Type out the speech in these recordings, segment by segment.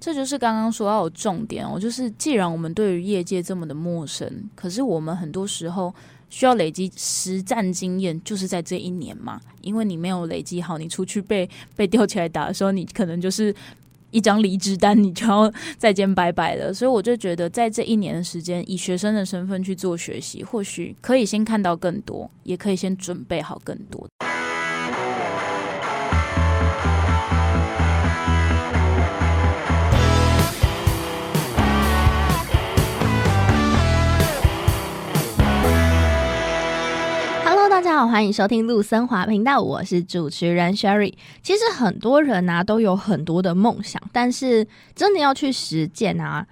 这就是刚刚说到的重点哦，就是既然我们对于业界这么的陌生，可是我们很多时候需要累积实战经验，就是在这一年嘛，因为你没有累积好，你出去被被吊起来打的时候，你可能就是一张离职单，你就要 再见拜拜了。所以我就觉得，在这一年的时间，以学生的身份去做学习，或许可以先看到更多，也可以先准备好更多。好，欢迎收听陆森华频道，我是主持人 Sherry。其实很多人啊都有很多的梦想，但是真的要去实践啊，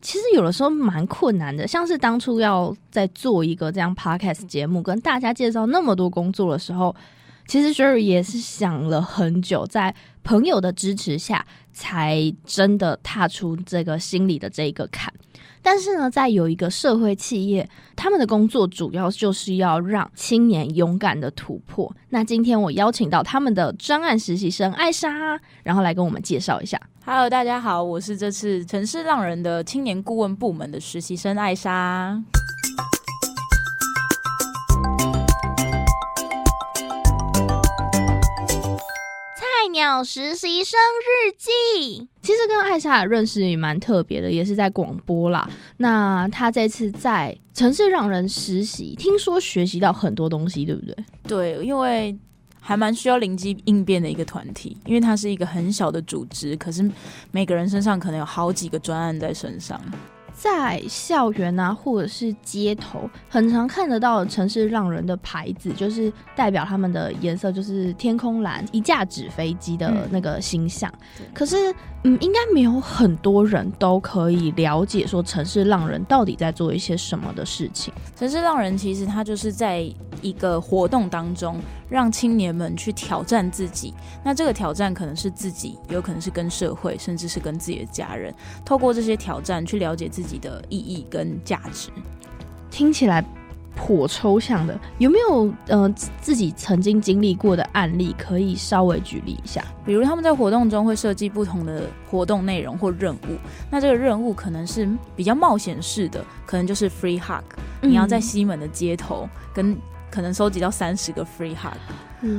其实有的时候蛮困难的。像是当初要在做一个这样 Podcast 节目，跟大家介绍那么多工作的时候，其实 Sherry 也是想了很久，在朋友的支持下，才真的踏出这个心里的这一个坎。但是呢，在有一个社会企业，他们的工作主要就是要让青年勇敢的突破。那今天我邀请到他们的专案实习生艾莎，然后来跟我们介绍一下。Hello，大家好，我是这次城市浪人的青年顾问部门的实习生艾莎。鸟实习生日记，其实跟艾莎的认识也蛮特别的，也是在广播啦。那他这次在城市让人实习，听说学习到很多东西，对不对？对，因为还蛮需要灵机应变的一个团体，因为它是一个很小的组织，可是每个人身上可能有好几个专案在身上。在校园啊，或者是街头，很常看得到城市浪人的牌子，就是代表他们的颜色，就是天空蓝，一架纸飞机的那个形象。嗯、可是，嗯，应该没有很多人都可以了解说城市浪人到底在做一些什么的事情。城市浪人其实他就是在一个活动当中，让青年们去挑战自己。那这个挑战可能是自己，有可能是跟社会，甚至是跟自己的家人。透过这些挑战去了解自己。的意义跟价值，听起来颇抽象的，有没有呃自己曾经经历过的案例可以稍微举例一下？比如他们在活动中会设计不同的活动内容或任务，那这个任务可能是比较冒险式的，可能就是 free hug，你要在西门的街头跟可能收集到三十个 free hard。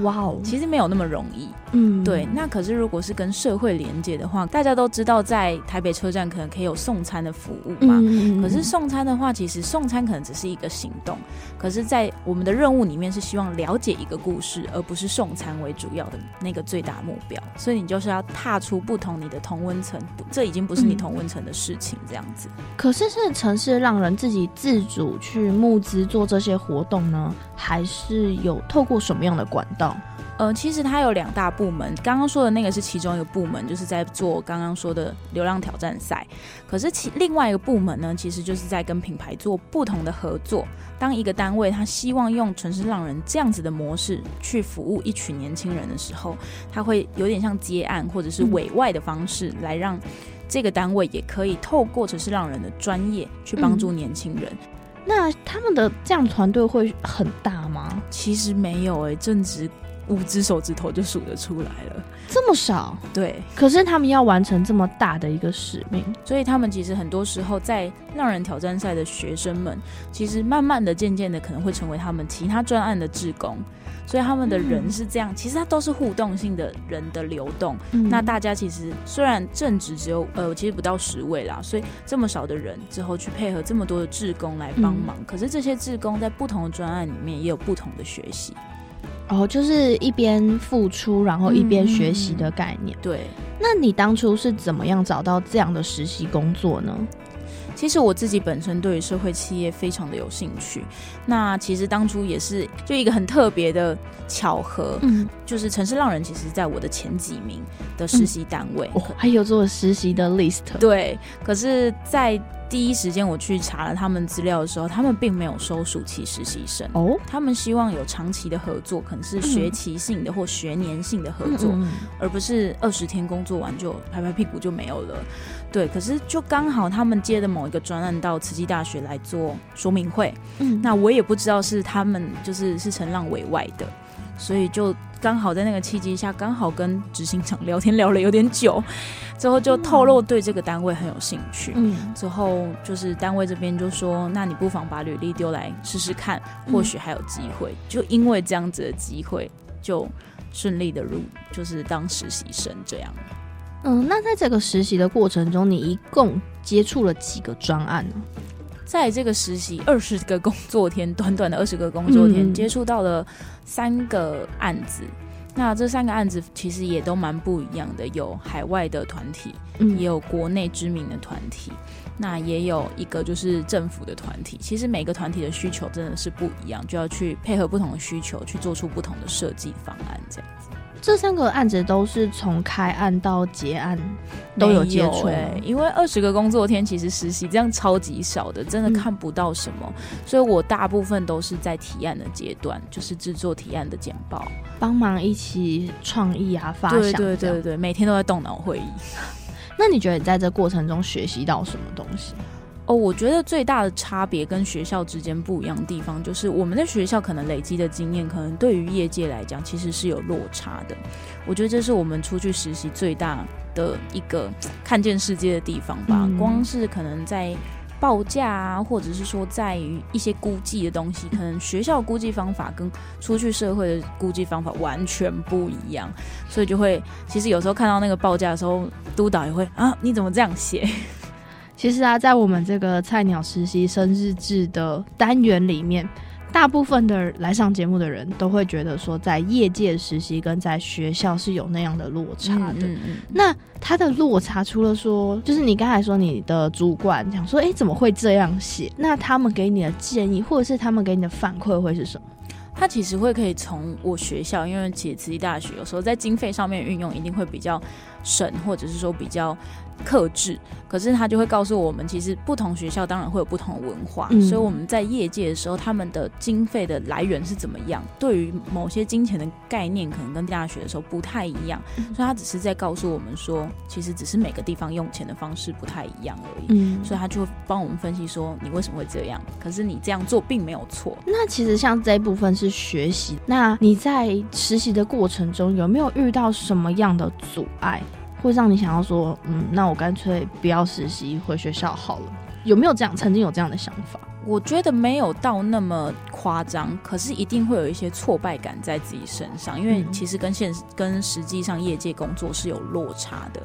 哇哦，其实没有那么容易。嗯，对。那可是如果是跟社会连接的话，大家都知道在台北车站可能可以有送餐的服务嘛。嗯，可是送餐的话，其实送餐可能只是一个行动。可是，在我们的任务里面是希望了解一个故事，而不是送餐为主要的那个最大目标。所以你就是要踏出不同你的同温层，这已经不是你同温层的事情，这样子。可是是城市让人自己自主去募资做这些活动呢，还是有透过什么样的管道？呃，其实它有两大部门，刚刚说的那个是其中一个部门，就是在做刚刚说的流浪挑战赛。可是其另外一个部门呢，其实就是在跟品牌做不同的合作。当一个单位他希望用城市浪人这样子的模式去服务一群年轻人的时候，他会有点像接案或者是委外的方式来让这个单位也可以透过城市浪人的专业去帮助年轻人。嗯那他们的这样团队会很大吗？其实没有诶、正值五只手指头就数得出来了，这么少？对。可是他们要完成这么大的一个使命，所以他们其实很多时候在浪人挑战赛的学生们，其实慢慢的、渐渐的可能会成为他们其他专案的志工。所以他们的人是这样，嗯、其实他都是互动性的人的流动。嗯、那大家其实虽然正职只有呃，其实不到十位啦，所以这么少的人之后去配合这么多的志工来帮忙，嗯、可是这些志工在不同的专案里面也有不同的学习。哦，就是一边付出，然后一边学习的概念。嗯、对，那你当初是怎么样找到这样的实习工作呢？其实我自己本身对于社会企业非常的有兴趣，那其实当初也是就一个很特别的巧合，嗯，就是城市浪人其实在我的前几名的实习单位，嗯哦、还有做实习的 list，对，可是，在第一时间我去查了他们资料的时候，他们并没有收暑期实习生哦，他们希望有长期的合作，可能是学期性的或学年性的合作，嗯、而不是二十天工作完就拍拍屁股就没有了。对，可是就刚好他们接的某一个专案到慈济大学来做说明会，嗯，那我也不知道是他们就是是承浪委外的。所以就刚好在那个契机下，刚好跟执行长聊天聊了有点久，之后就透露对这个单位很有兴趣。嗯，之后就是单位这边就说，那你不妨把履历丢来试试看，或许还有机会。嗯、就因为这样子的机会，就顺利的入，就是当实习生这样。嗯，那在这个实习的过程中，你一共接触了几个专案呢？在这个实习二十个工作天，短短的二十个工作天，嗯、接触到了三个案子。那这三个案子其实也都蛮不一样的，有海外的团体，嗯、也有国内知名的团体，那也有一个就是政府的团体。其实每个团体的需求真的是不一样，就要去配合不同的需求，去做出不同的设计方案，这样子。这三个案子都是从开案到结案都有接触，欸，因为二十个工作天其实实习这样超级少的，真的看不到什么，嗯、所以我大部分都是在提案的阶段，就是制作提案的简报，帮忙一起创意啊发想，对对对对，每天都在动脑会议。那你觉得你在这过程中学习到什么东西？哦，我觉得最大的差别跟学校之间不一样的地方，就是我们在学校可能累积的经验，可能对于业界来讲其实是有落差的。我觉得这是我们出去实习最大的一个看见世界的地方吧。嗯、光是可能在报价啊，或者是说在于一些估计的东西，可能学校估计方法跟出去社会的估计方法完全不一样，所以就会其实有时候看到那个报价的时候，督导也会啊，你怎么这样写？其实啊，在我们这个菜鸟实习生日志的单元里面，大部分的来上节目的人都会觉得说，在业界实习跟在学校是有那样的落差的。嗯嗯嗯、那他的落差，除了说，就是你刚才说你的主管讲说，哎，怎么会这样写？那他们给你的建议，或者是他们给你的反馈会是什么？他其实会可以从我学校，因为其实慈济大学有时候在经费上面运用一定会比较省，或者是说比较。克制，可是他就会告诉我们，其实不同学校当然会有不同的文化，嗯、所以我们在业界的时候，他们的经费的来源是怎么样？对于某些金钱的概念，可能跟大学的时候不太一样，嗯、所以他只是在告诉我们说，其实只是每个地方用钱的方式不太一样而已。嗯，所以他就会帮我们分析说，你为什么会这样？可是你这样做并没有错。那其实像这一部分是学习，那你在实习的过程中有没有遇到什么样的阻碍？会让你想要说，嗯，那我干脆不要实习，回学校好了。有没有这样？曾经有这样的想法？我觉得没有到那么夸张，可是一定会有一些挫败感在自己身上，因为其实跟现实、跟实际上业界工作是有落差的。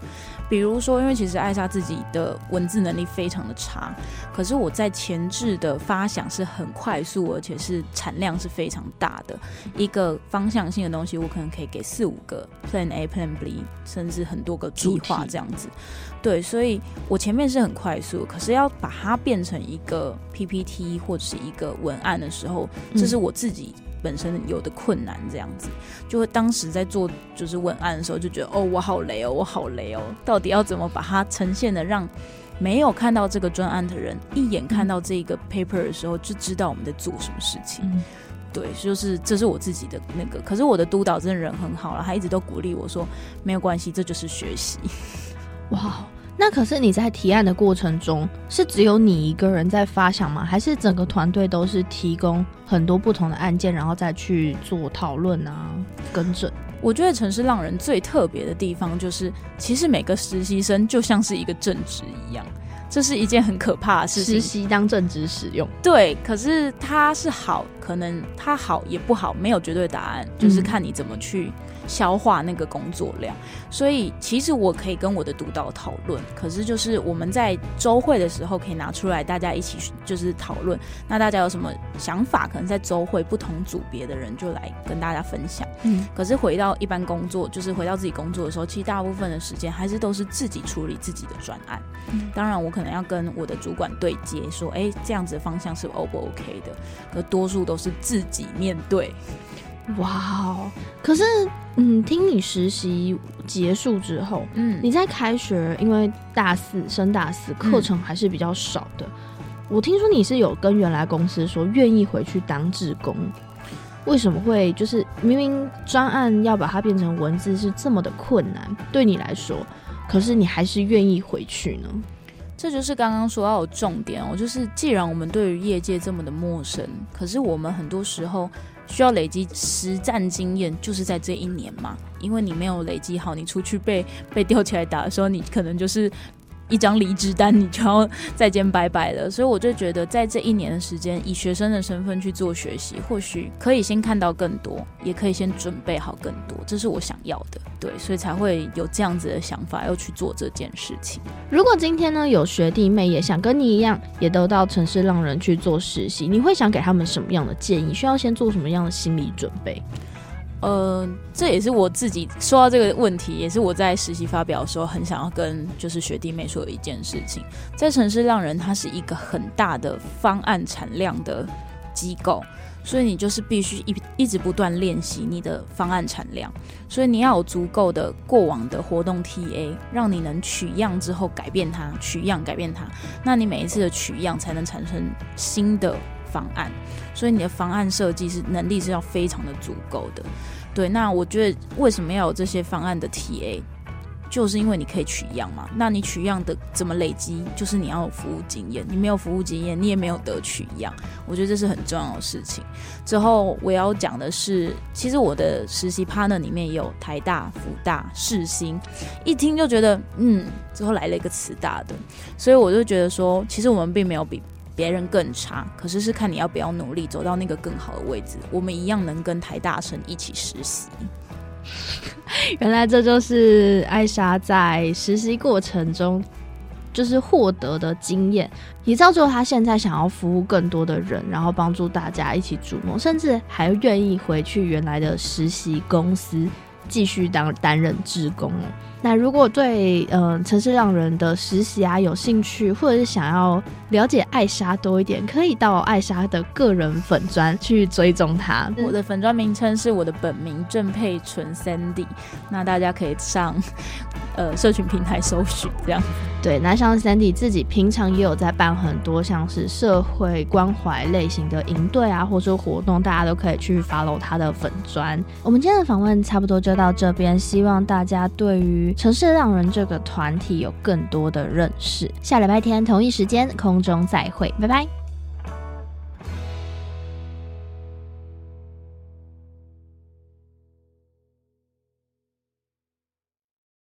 比如说，因为其实艾莎自己的文字能力非常的差，可是我在前置的发想是很快速，而且是产量是非常大的。一个方向性的东西，我可能可以给四五个 Plan A、Plan B，甚至很多个计划这样子。对，所以我前面是很快速，可是要把它变成一个 PPT 或者是一个文案的时候，这是我自己。本身有的困难，这样子，就会当时在做就是文案的时候，就觉得哦，我好雷哦，我好雷哦，到底要怎么把它呈现的让没有看到这个专案的人一眼看到这个 paper 的时候就知道我们在做什么事情？嗯、对，就是这是我自己的那个，可是我的督导真的人很好了，他一直都鼓励我说没有关系，这就是学习。哇。那可是你在提案的过程中，是只有你一个人在发想吗？还是整个团队都是提供很多不同的案件，然后再去做讨论啊、更正？我觉得城市浪人最特别的地方，就是其实每个实习生就像是一个正职一样，这是一件很可怕的事情。实习当正职使用，对。可是它是好，可能它好也不好，没有绝对答案，就是看你怎么去。消化那个工作量，所以其实我可以跟我的督导讨论，可是就是我们在周会的时候可以拿出来，大家一起就是讨论。那大家有什么想法？可能在周会不同组别的人就来跟大家分享。嗯，可是回到一般工作，就是回到自己工作的时候，其实大部分的时间还是都是自己处理自己的专案。嗯，当然我可能要跟我的主管对接，说，哎，这样子的方向是 O 不 OK 的？可多数都是自己面对。哇哦！可是，嗯，听你实习结束之后，嗯，你在开学，因为大四升大四课程还是比较少的。嗯，我听说你是有跟原来公司说愿意回去当志工，为什么会就是明明专案要把它变成文字是这么的困难，对你来说，可是你还是愿意回去呢？这就是刚刚说到的重点哦，就是既然我们对于业界这么的陌生，可是我们很多时候需要累积实战经验，就是在这一年嘛，因为你没有累积好，你出去被被吊起来打的时候，你可能就是。一张离职单，你就要再见拜拜了。所以我就觉得，在这一年的时间，以学生的身份去做学习，或许可以先看到更多，也可以先准备好更多，这是我想要的。对，所以才会有这样子的想法，要去做这件事情。如果今天呢，有学弟妹也想跟你一样，也都到城市浪人去做实习，你会想给他们什么样的建议？需要先做什么样的心理准备？呃，这也是我自己说到这个问题，也是我在实习发表的时候很想要跟就是学弟妹说的一件事情。在城市浪人，它是一个很大的方案产量的机构，所以你就是必须一一直不断练习你的方案产量，所以你要有足够的过往的活动 TA，让你能取样之后改变它，取样改变它，那你每一次的取样才能产生新的方案，所以你的方案设计是能力是要非常的足够的。对，那我觉得为什么要有这些方案的 TA，就是因为你可以取样嘛。那你取样的怎么累积？就是你要有服务经验，你没有服务经验，你也没有得取样。我觉得这是很重要的事情。之后我要讲的是，其实我的实习 partner 里面也有台大、福大、世新，一听就觉得，嗯，之后来了一个慈大的，所以我就觉得说，其实我们并没有比。别人更差，可是是看你要不要努力走到那个更好的位置。我们一样能跟台大生一起实习。原来这就是艾莎在实习过程中就是获得的经验，也造就她现在想要服务更多的人，然后帮助大家一起筑梦，甚至还愿意回去原来的实习公司继续当担任志工。那如果对嗯、呃、城市浪人的实习啊有兴趣，或者是想要了解艾莎多一点，可以到艾莎的个人粉专去追踪她。我的粉专名称是我的本名郑佩纯 Sandy，那大家可以上呃社群平台搜寻这样。对，那像 Sandy 自己平常也有在办很多像是社会关怀类型的营队啊，或者说活动，大家都可以去 follow 他的粉砖。我们今天的访问差不多到这边，希望大家对于城市浪人这个团体有更多的认识。下礼拜天同一时间空中再会，拜拜。